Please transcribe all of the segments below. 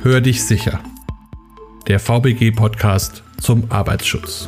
Hör dich sicher. Der VBG-Podcast zum Arbeitsschutz.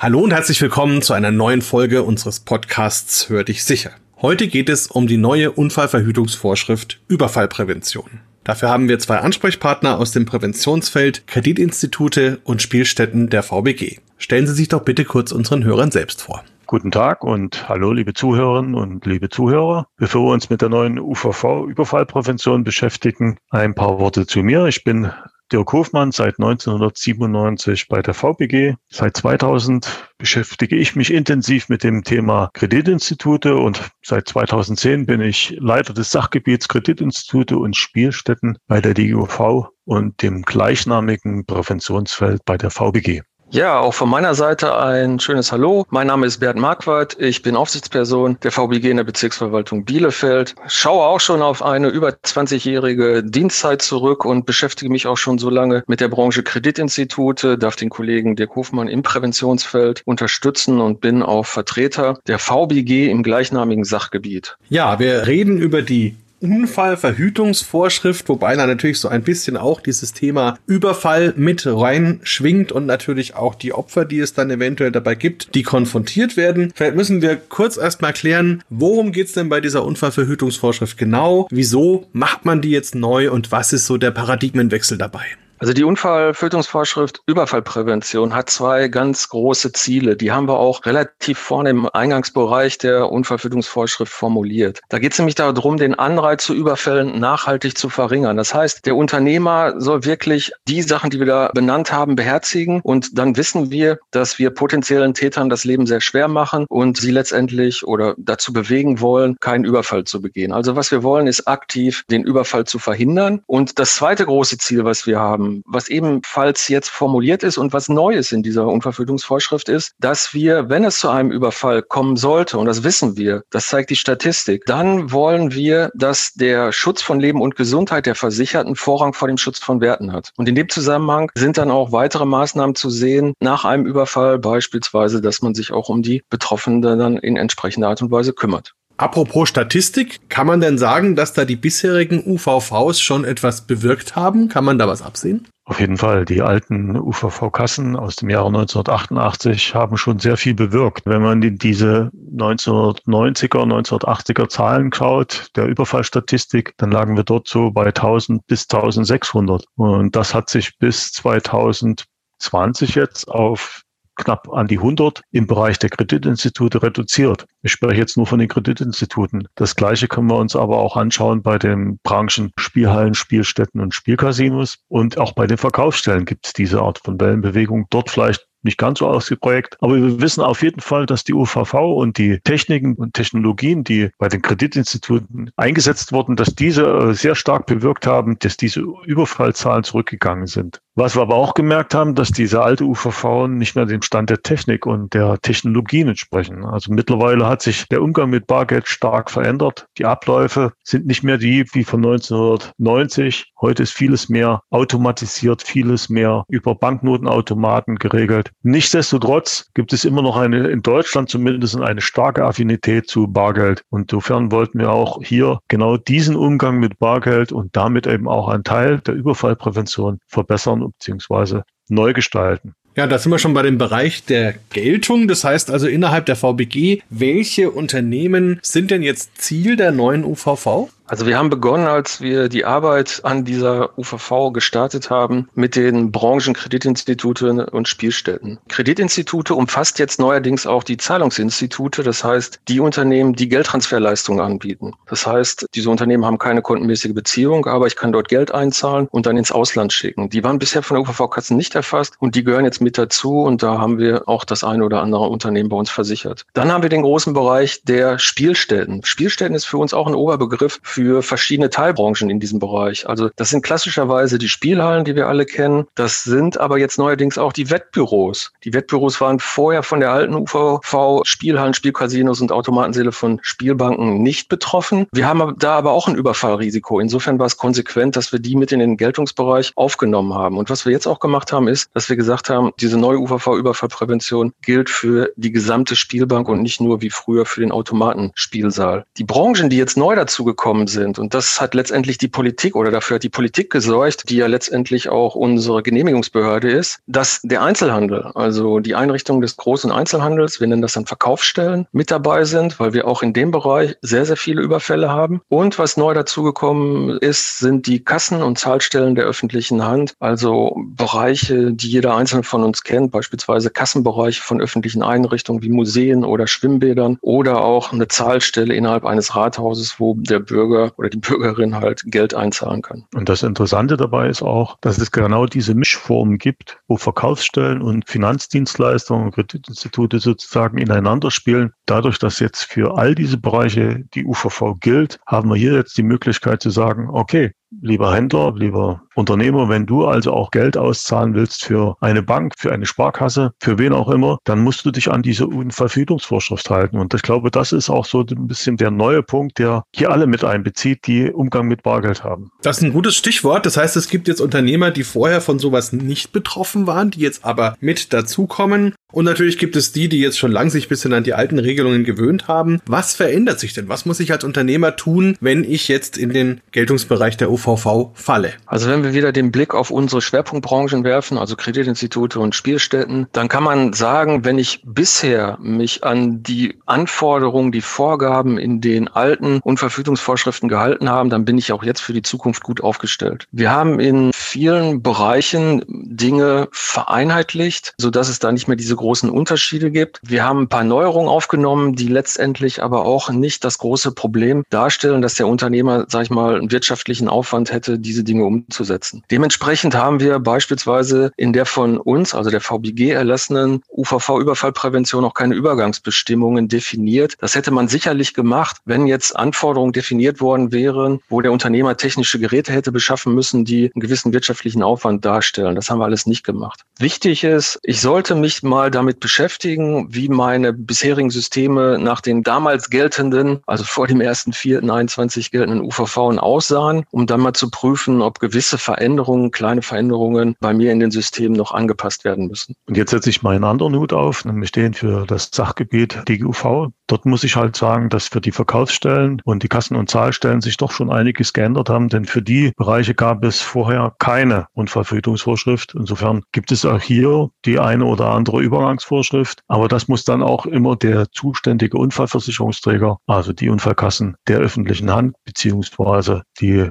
Hallo und herzlich willkommen zu einer neuen Folge unseres Podcasts Hör dich sicher. Heute geht es um die neue Unfallverhütungsvorschrift Überfallprävention. Dafür haben wir zwei Ansprechpartner aus dem Präventionsfeld, Kreditinstitute und Spielstätten der VBG. Stellen Sie sich doch bitte kurz unseren Hörern selbst vor. Guten Tag und hallo liebe Zuhörerinnen und liebe Zuhörer. Bevor wir uns mit der neuen UVV-Überfallprävention beschäftigen, ein paar Worte zu mir. Ich bin Dirk Hofmann seit 1997 bei der VBG. Seit 2000 beschäftige ich mich intensiv mit dem Thema Kreditinstitute und seit 2010 bin ich Leiter des Sachgebiets Kreditinstitute und Spielstätten bei der DGUV und dem gleichnamigen Präventionsfeld bei der VBG. Ja, auch von meiner Seite ein schönes Hallo. Mein Name ist Bert Marquardt. Ich bin Aufsichtsperson der VBG in der Bezirksverwaltung Bielefeld. Schaue auch schon auf eine über 20-jährige Dienstzeit zurück und beschäftige mich auch schon so lange mit der Branche Kreditinstitute, darf den Kollegen Dirk Hofmann im Präventionsfeld unterstützen und bin auch Vertreter der VBG im gleichnamigen Sachgebiet. Ja, wir reden über die Unfallverhütungsvorschrift, wobei da natürlich so ein bisschen auch dieses Thema Überfall mit rein schwingt und natürlich auch die Opfer, die es dann eventuell dabei gibt, die konfrontiert werden. Vielleicht müssen wir kurz erstmal klären, worum geht's denn bei dieser Unfallverhütungsvorschrift genau? Wieso macht man die jetzt neu und was ist so der Paradigmenwechsel dabei? Also die Unfalltötungsvorschrift Überfallprävention hat zwei ganz große Ziele. Die haben wir auch relativ vorne im Eingangsbereich der Unfalltötungsvorschrift formuliert. Da geht es nämlich darum, den Anreiz zu Überfällen nachhaltig zu verringern. Das heißt, der Unternehmer soll wirklich die Sachen, die wir da benannt haben, beherzigen und dann wissen wir, dass wir potenziellen Tätern das Leben sehr schwer machen und sie letztendlich oder dazu bewegen wollen, keinen Überfall zu begehen. Also was wir wollen, ist aktiv den Überfall zu verhindern. Und das zweite große Ziel, was wir haben, was ebenfalls jetzt formuliert ist und was neu ist in dieser Unverfügungsvorschrift ist, dass wir, wenn es zu einem Überfall kommen sollte, und das wissen wir, das zeigt die Statistik, dann wollen wir, dass der Schutz von Leben und Gesundheit der Versicherten Vorrang vor dem Schutz von Werten hat. Und in dem Zusammenhang sind dann auch weitere Maßnahmen zu sehen nach einem Überfall, beispielsweise, dass man sich auch um die Betroffenen dann in entsprechender Art und Weise kümmert. Apropos Statistik, kann man denn sagen, dass da die bisherigen UVVs schon etwas bewirkt haben? Kann man da was absehen? Auf jeden Fall. Die alten UVV-Kassen aus dem Jahre 1988 haben schon sehr viel bewirkt. Wenn man in diese 1990er, 1980er Zahlen schaut, der Überfallstatistik, dann lagen wir dort so bei 1000 bis 1600. Und das hat sich bis 2020 jetzt auf knapp an die 100 im Bereich der Kreditinstitute reduziert. Ich spreche jetzt nur von den Kreditinstituten. Das Gleiche können wir uns aber auch anschauen bei den Branchen Spielhallen, Spielstätten und Spielcasinos. Und auch bei den Verkaufsstellen gibt es diese Art von Wellenbewegung. Dort vielleicht nicht ganz so ausgeprägt. Aber wir wissen auf jeden Fall, dass die UVV und die Techniken und Technologien, die bei den Kreditinstituten eingesetzt wurden, dass diese äh, sehr stark bewirkt haben, dass diese Überfallzahlen zurückgegangen sind. Was wir aber auch gemerkt haben, dass diese alte UVV nicht mehr dem Stand der Technik und der Technologien entsprechen. Also mittlerweile hat sich der Umgang mit Bargeld stark verändert. Die Abläufe sind nicht mehr die wie von 1990. Heute ist vieles mehr automatisiert, vieles mehr über Banknotenautomaten geregelt. Nichtsdestotrotz gibt es immer noch eine, in Deutschland zumindest eine starke Affinität zu Bargeld. Und insofern wollten wir auch hier genau diesen Umgang mit Bargeld und damit eben auch einen Teil der Überfallprävention verbessern beziehungsweise neu gestalten. Ja, da sind wir schon bei dem Bereich der Geltung. Das heißt also innerhalb der VBG, welche Unternehmen sind denn jetzt Ziel der neuen UVV? Also wir haben begonnen, als wir die Arbeit an dieser UVV gestartet haben, mit den Branchenkreditinstituten und Spielstätten. Kreditinstitute umfasst jetzt neuerdings auch die Zahlungsinstitute, das heißt die Unternehmen, die Geldtransferleistungen anbieten. Das heißt, diese Unternehmen haben keine kontenmäßige Beziehung, aber ich kann dort Geld einzahlen und dann ins Ausland schicken. Die waren bisher von der UVV-Kassen nicht erfasst und die gehören jetzt mit dazu und da haben wir auch das eine oder andere Unternehmen bei uns versichert. Dann haben wir den großen Bereich der Spielstätten. Spielstätten ist für uns auch ein Oberbegriff für verschiedene Teilbranchen in diesem Bereich. Also das sind klassischerweise die Spielhallen, die wir alle kennen. Das sind aber jetzt neuerdings auch die Wettbüros. Die Wettbüros waren vorher von der alten UVV Spielhallen, Spielcasinos und Automatenseele von Spielbanken nicht betroffen. Wir haben da aber auch ein Überfallrisiko. Insofern war es konsequent, dass wir die mit in den Geltungsbereich aufgenommen haben. Und was wir jetzt auch gemacht haben, ist, dass wir gesagt haben, diese neue UVV-Überfallprävention gilt für die gesamte Spielbank und nicht nur wie früher für den Automatenspielsaal. Die Branchen, die jetzt neu dazugekommen sind. Und das hat letztendlich die Politik oder dafür hat die Politik gesorgt, die ja letztendlich auch unsere Genehmigungsbehörde ist, dass der Einzelhandel, also die Einrichtungen des großen Einzelhandels, wir nennen das dann Verkaufsstellen, mit dabei sind, weil wir auch in dem Bereich sehr, sehr viele Überfälle haben. Und was neu dazugekommen ist, sind die Kassen- und Zahlstellen der öffentlichen Hand, also Bereiche, die jeder einzelne von uns kennt, beispielsweise Kassenbereiche von öffentlichen Einrichtungen wie Museen oder Schwimmbädern oder auch eine Zahlstelle innerhalb eines Rathauses, wo der Bürger oder die Bürgerin halt Geld einzahlen kann. Und das Interessante dabei ist auch, dass es genau diese Mischformen gibt, wo Verkaufsstellen und Finanzdienstleister und Kreditinstitute sozusagen ineinander spielen. Dadurch, dass jetzt für all diese Bereiche die UVV gilt, haben wir hier jetzt die Möglichkeit zu sagen, okay, lieber Händler, lieber Unternehmer, wenn du also auch Geld auszahlen willst für eine Bank, für eine Sparkasse, für wen auch immer, dann musst du dich an diese Unverfügungsvorschrift halten. Und ich glaube, das ist auch so ein bisschen der neue Punkt, der hier alle mit einbezieht, die Umgang mit Bargeld haben. Das ist ein gutes Stichwort. Das heißt, es gibt jetzt Unternehmer, die vorher von sowas nicht betroffen waren, die jetzt aber mit dazukommen. Und natürlich gibt es die, die jetzt schon lang sich ein bisschen an die alten Regelungen gewöhnt haben. Was verändert sich denn? Was muss ich als Unternehmer tun, wenn ich jetzt in den Geltungsbereich der OVV falle? Also wenn wir wieder den Blick auf unsere Schwerpunktbranchen werfen, also Kreditinstitute und Spielstätten, dann kann man sagen, wenn ich bisher mich an die Anforderungen, die Vorgaben in den alten Unverfügungsvorschriften gehalten habe, dann bin ich auch jetzt für die Zukunft gut aufgestellt. Wir haben in vielen Bereichen Dinge vereinheitlicht, sodass es da nicht mehr diese großen Unterschiede gibt. Wir haben ein paar Neuerungen aufgenommen, die letztendlich aber auch nicht das große Problem darstellen, dass der Unternehmer, sag ich mal, einen wirtschaftlichen Aufwand hätte, diese Dinge umzusetzen. Dementsprechend haben wir beispielsweise in der von uns, also der VBG erlassenen UVV-Überfallprävention auch keine Übergangsbestimmungen definiert. Das hätte man sicherlich gemacht, wenn jetzt Anforderungen definiert worden wären, wo der Unternehmer technische Geräte hätte beschaffen müssen, die einen gewissen wirtschaftlichen Aufwand darstellen. Das haben wir alles nicht gemacht. Wichtig ist, ich sollte mich mal damit beschäftigen, wie meine bisherigen Systeme nach den damals geltenden, also vor dem 1.4.21 geltenden UVV aussahen, um dann mal zu prüfen, ob gewisse Veränderungen, kleine Veränderungen bei mir in den Systemen noch angepasst werden müssen. Und jetzt setze ich meinen anderen Hut auf, nämlich den für das Sachgebiet DGUV. Dort muss ich halt sagen, dass für die Verkaufsstellen und die Kassen- und Zahlstellen sich doch schon einiges geändert haben, denn für die Bereiche gab es vorher keine Unfallverhütungsvorschrift. Insofern gibt es auch hier die eine oder andere Über Übergangsvorschrift. Aber das muss dann auch immer der zuständige Unfallversicherungsträger, also die Unfallkassen der öffentlichen Hand, beziehungsweise die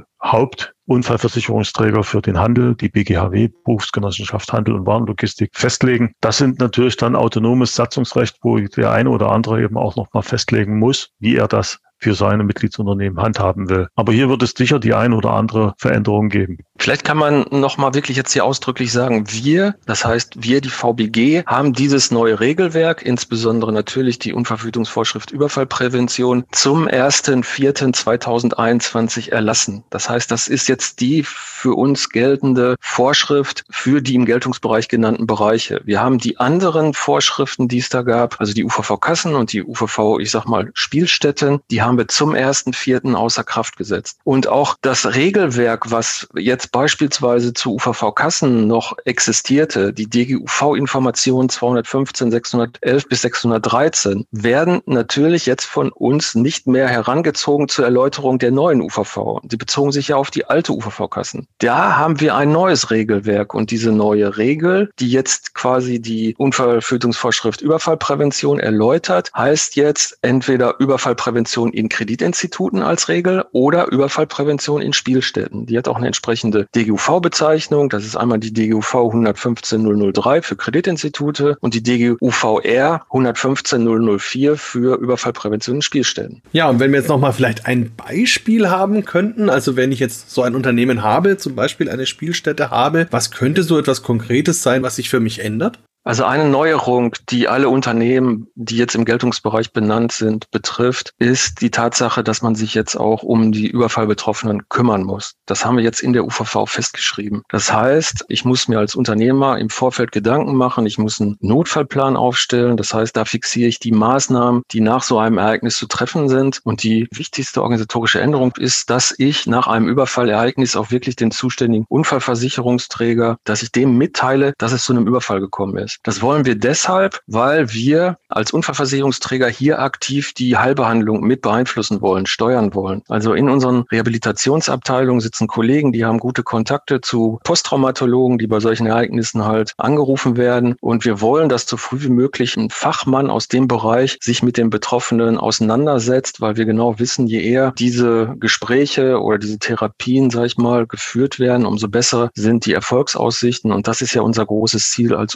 Hauptunfallversicherungsträger für den Handel, die BGHW, Berufsgenossenschaft Handel und Warenlogistik, festlegen. Das sind natürlich dann autonomes Satzungsrecht, wo der eine oder andere eben auch noch mal festlegen muss, wie er das für seine Mitgliedsunternehmen handhaben will. Aber hier wird es sicher die ein oder andere Veränderung geben. Vielleicht kann man nochmal wirklich jetzt hier ausdrücklich sagen, wir, das heißt wir, die VBG, haben dieses neue Regelwerk, insbesondere natürlich die Unverfügungsvorschrift Überfallprävention, zum 1.4.2021 erlassen. Das heißt, das ist jetzt die für uns geltende Vorschrift für die im Geltungsbereich genannten Bereiche. Wir haben die anderen Vorschriften, die es da gab, also die UVV-Kassen und die UVV, ich sag mal, Spielstätten, die haben wir zum 1.4. außer Kraft gesetzt. Und auch das Regelwerk, was jetzt beispielsweise zu UVV-Kassen noch existierte, die DGUV-Informationen 215, 611 bis 613, werden natürlich jetzt von uns nicht mehr herangezogen zur Erläuterung der neuen UVV. Sie bezogen sich ja auf die alte UVV-Kassen. Da haben wir ein neues Regelwerk und diese neue Regel, die jetzt quasi die Unfallverhütungsvorschrift Überfallprävention erläutert, heißt jetzt entweder Überfallprävention in Kreditinstituten als Regel oder Überfallprävention in Spielstätten. Die hat auch eine entsprechende DGUV-Bezeichnung. Das ist einmal die DGUV 115003 für Kreditinstitute und die DGUVR 115004 für Überfallprävention in Spielstätten. Ja, und wenn wir jetzt nochmal vielleicht ein Beispiel haben könnten, also wenn ich jetzt so ein Unternehmen habe, zum Beispiel eine Spielstätte habe, was könnte so etwas Konkretes sein, was sich für mich ändert? Also eine Neuerung, die alle Unternehmen, die jetzt im Geltungsbereich benannt sind, betrifft, ist die Tatsache, dass man sich jetzt auch um die Überfallbetroffenen kümmern muss. Das haben wir jetzt in der UVV festgeschrieben. Das heißt, ich muss mir als Unternehmer im Vorfeld Gedanken machen, ich muss einen Notfallplan aufstellen. Das heißt, da fixiere ich die Maßnahmen, die nach so einem Ereignis zu treffen sind. Und die wichtigste organisatorische Änderung ist, dass ich nach einem Überfallereignis auch wirklich den zuständigen Unfallversicherungsträger, dass ich dem mitteile, dass es zu einem Überfall gekommen ist. Das wollen wir deshalb, weil wir als Unfallversicherungsträger hier aktiv die Heilbehandlung mit beeinflussen wollen, steuern wollen. Also in unseren Rehabilitationsabteilungen sitzen Kollegen, die haben gute Kontakte zu Posttraumatologen, die bei solchen Ereignissen halt angerufen werden. Und wir wollen, dass so früh wie möglich ein Fachmann aus dem Bereich sich mit den Betroffenen auseinandersetzt, weil wir genau wissen, je eher diese Gespräche oder diese Therapien, sag ich mal, geführt werden, umso besser sind die Erfolgsaussichten. Und das ist ja unser großes Ziel als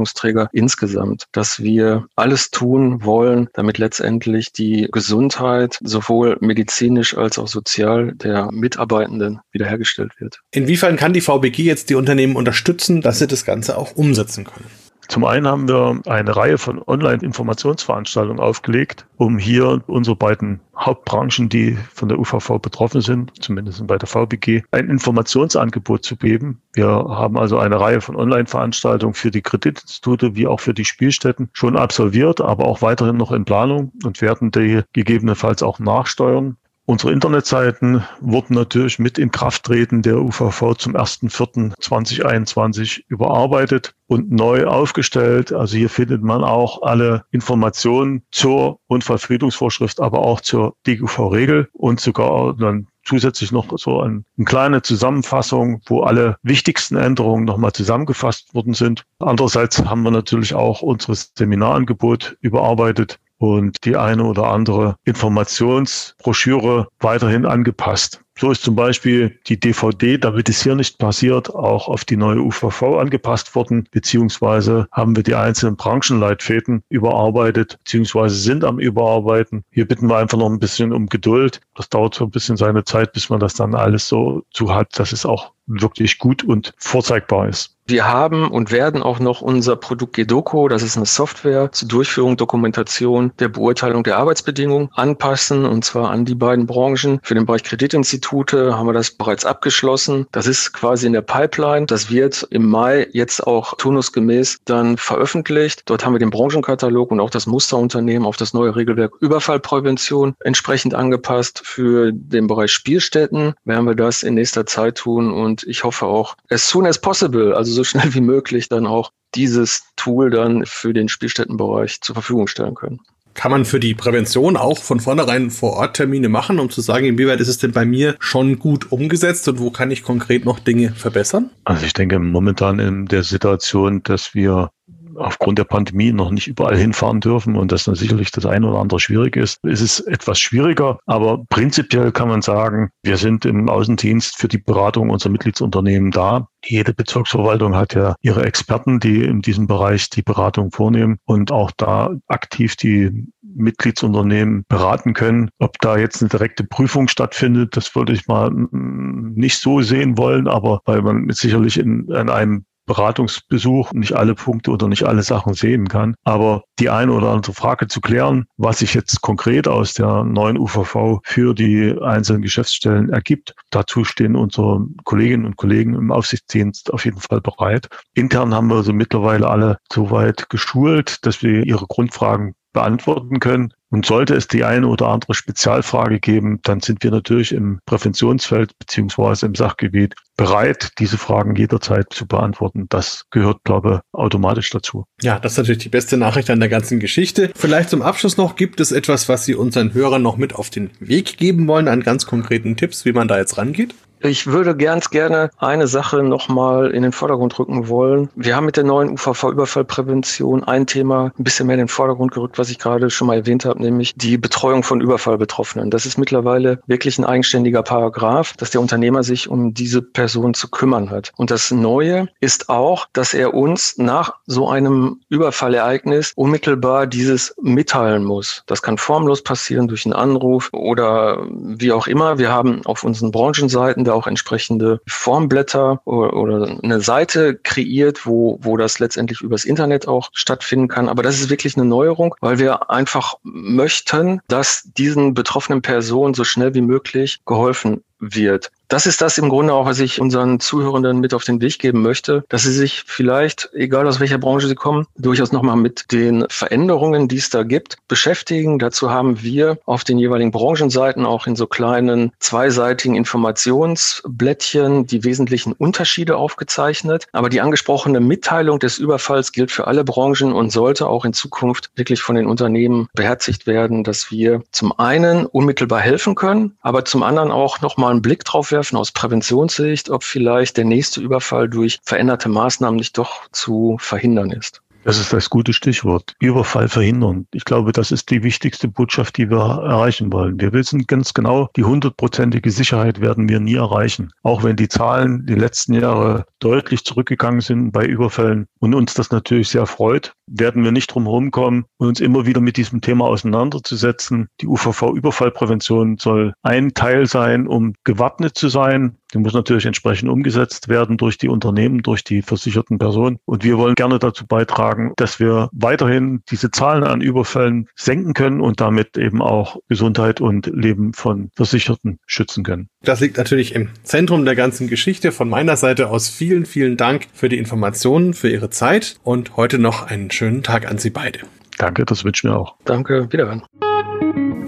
Unfallversicherungsträger insgesamt, dass wir alles tun wollen, damit letztendlich die Gesundheit sowohl medizinisch als auch sozial der Mitarbeitenden wiederhergestellt wird. Inwiefern kann die VBG jetzt die Unternehmen unterstützen, dass sie das Ganze auch umsetzen können? Zum einen haben wir eine Reihe von Online-Informationsveranstaltungen aufgelegt, um hier unsere beiden Hauptbranchen, die von der UVV betroffen sind, zumindest bei der VBG, ein Informationsangebot zu geben. Wir haben also eine Reihe von Online-Veranstaltungen für die Kreditinstitute wie auch für die Spielstätten schon absolviert, aber auch weiterhin noch in Planung und werden die gegebenenfalls auch nachsteuern. Unsere Internetseiten wurden natürlich mit Inkrafttreten der UVV zum 1.4.2021 überarbeitet und neu aufgestellt. Also hier findet man auch alle Informationen zur Unfallverhütungsvorschrift, aber auch zur DGUV-Regel und sogar dann zusätzlich noch so eine, eine kleine Zusammenfassung, wo alle wichtigsten Änderungen nochmal zusammengefasst worden sind. Andererseits haben wir natürlich auch unser Seminarangebot überarbeitet und die eine oder andere Informationsbroschüre weiterhin angepasst. So ist zum Beispiel die DVD, damit es hier nicht passiert, auch auf die neue UVV angepasst worden, beziehungsweise haben wir die einzelnen Branchenleitfäden überarbeitet, beziehungsweise sind am Überarbeiten. Hier bitten wir einfach noch ein bisschen um Geduld. Das dauert so ein bisschen seine Zeit, bis man das dann alles so zu hat, dass es auch wirklich gut und vorzeigbar ist. Wir haben und werden auch noch unser Produkt Gedoko, das ist eine Software zur Durchführung, Dokumentation der Beurteilung der Arbeitsbedingungen anpassen und zwar an die beiden Branchen. Für den Bereich Kreditinstitute haben wir das bereits abgeschlossen. Das ist quasi in der Pipeline. Das wird im Mai jetzt auch turnusgemäß dann veröffentlicht. Dort haben wir den Branchenkatalog und auch das Musterunternehmen auf das neue Regelwerk Überfallprävention entsprechend angepasst. Für den Bereich Spielstätten werden wir das in nächster Zeit tun und ich hoffe auch as soon as possible, also so schnell wie möglich dann auch dieses Tool dann für den Spielstättenbereich zur Verfügung stellen können. Kann man für die Prävention auch von vornherein vor Ort Termine machen, um zu sagen, inwieweit ist es denn bei mir schon gut umgesetzt und wo kann ich konkret noch Dinge verbessern? Also ich denke momentan in der Situation, dass wir aufgrund der Pandemie noch nicht überall hinfahren dürfen und das dann sicherlich das eine oder andere schwierig ist, ist es etwas schwieriger. Aber prinzipiell kann man sagen, wir sind im Außendienst für die Beratung unserer Mitgliedsunternehmen da. Jede Bezirksverwaltung hat ja ihre Experten, die in diesem Bereich die Beratung vornehmen und auch da aktiv die Mitgliedsunternehmen beraten können. Ob da jetzt eine direkte Prüfung stattfindet, das würde ich mal nicht so sehen wollen, aber weil man sicherlich in, in einem Beratungsbesuch nicht alle Punkte oder nicht alle Sachen sehen kann. Aber die eine oder andere Frage zu klären, was sich jetzt konkret aus der neuen UVV für die einzelnen Geschäftsstellen ergibt, dazu stehen unsere Kolleginnen und Kollegen im Aufsichtsdienst auf jeden Fall bereit. Intern haben wir also mittlerweile alle so weit geschult, dass wir ihre Grundfragen beantworten können. Und sollte es die eine oder andere Spezialfrage geben, dann sind wir natürlich im Präventionsfeld beziehungsweise im Sachgebiet bereit, diese Fragen jederzeit zu beantworten. Das gehört, glaube ich, automatisch dazu. Ja, das ist natürlich die beste Nachricht an der ganzen Geschichte. Vielleicht zum Abschluss noch, gibt es etwas, was Sie unseren Hörern noch mit auf den Weg geben wollen, an ganz konkreten Tipps, wie man da jetzt rangeht? Ich würde ganz gerne eine Sache nochmal in den Vordergrund rücken wollen. Wir haben mit der neuen UVV-Überfallprävention ein Thema ein bisschen mehr in den Vordergrund gerückt, was ich gerade schon mal erwähnt habe, nämlich die Betreuung von Überfallbetroffenen. Das ist mittlerweile wirklich ein eigenständiger Paragraph, dass der Unternehmer sich um diese Person zu kümmern hat. Und das Neue ist auch, dass er uns nach so einem Überfallereignis unmittelbar dieses mitteilen muss. Das kann formlos passieren durch einen Anruf oder wie auch immer. Wir haben auf unseren Branchenseiten da auch entsprechende Formblätter oder, oder eine Seite kreiert, wo, wo das letztendlich übers Internet auch stattfinden kann. Aber das ist wirklich eine Neuerung, weil wir einfach möchten, dass diesen betroffenen Personen so schnell wie möglich geholfen wird. Das ist das im Grunde auch, was ich unseren Zuhörenden mit auf den Weg geben möchte, dass sie sich vielleicht, egal aus welcher Branche sie kommen, durchaus nochmal mit den Veränderungen, die es da gibt, beschäftigen. Dazu haben wir auf den jeweiligen Branchenseiten auch in so kleinen zweiseitigen Informationsblättchen die wesentlichen Unterschiede aufgezeichnet. Aber die angesprochene Mitteilung des Überfalls gilt für alle Branchen und sollte auch in Zukunft wirklich von den Unternehmen beherzigt werden, dass wir zum einen unmittelbar helfen können, aber zum anderen auch nochmal einen Blick drauf werfen aus Präventionssicht, ob vielleicht der nächste Überfall durch veränderte Maßnahmen nicht doch zu verhindern ist. Das ist das gute Stichwort. Überfall verhindern. Ich glaube, das ist die wichtigste Botschaft, die wir erreichen wollen. Wir wissen ganz genau, die hundertprozentige Sicherheit werden wir nie erreichen. Auch wenn die Zahlen die letzten Jahre deutlich zurückgegangen sind bei Überfällen und uns das natürlich sehr freut, werden wir nicht drum herum kommen, uns immer wieder mit diesem Thema auseinanderzusetzen. Die UVV-Überfallprävention soll ein Teil sein, um gewappnet zu sein, die muss natürlich entsprechend umgesetzt werden durch die Unternehmen, durch die versicherten Personen. Und wir wollen gerne dazu beitragen, dass wir weiterhin diese Zahlen an Überfällen senken können und damit eben auch Gesundheit und Leben von Versicherten schützen können. Das liegt natürlich im Zentrum der ganzen Geschichte. Von meiner Seite aus vielen, vielen Dank für die Informationen, für Ihre Zeit und heute noch einen schönen Tag an Sie beide. Danke, das wünsche ich mir auch. Danke, wiederhören.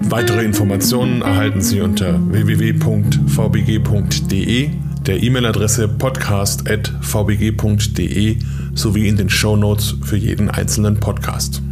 Weitere Informationen erhalten Sie unter www.vbg.de, der E-Mail-Adresse podcast.vbg.de sowie in den Show Notes für jeden einzelnen Podcast.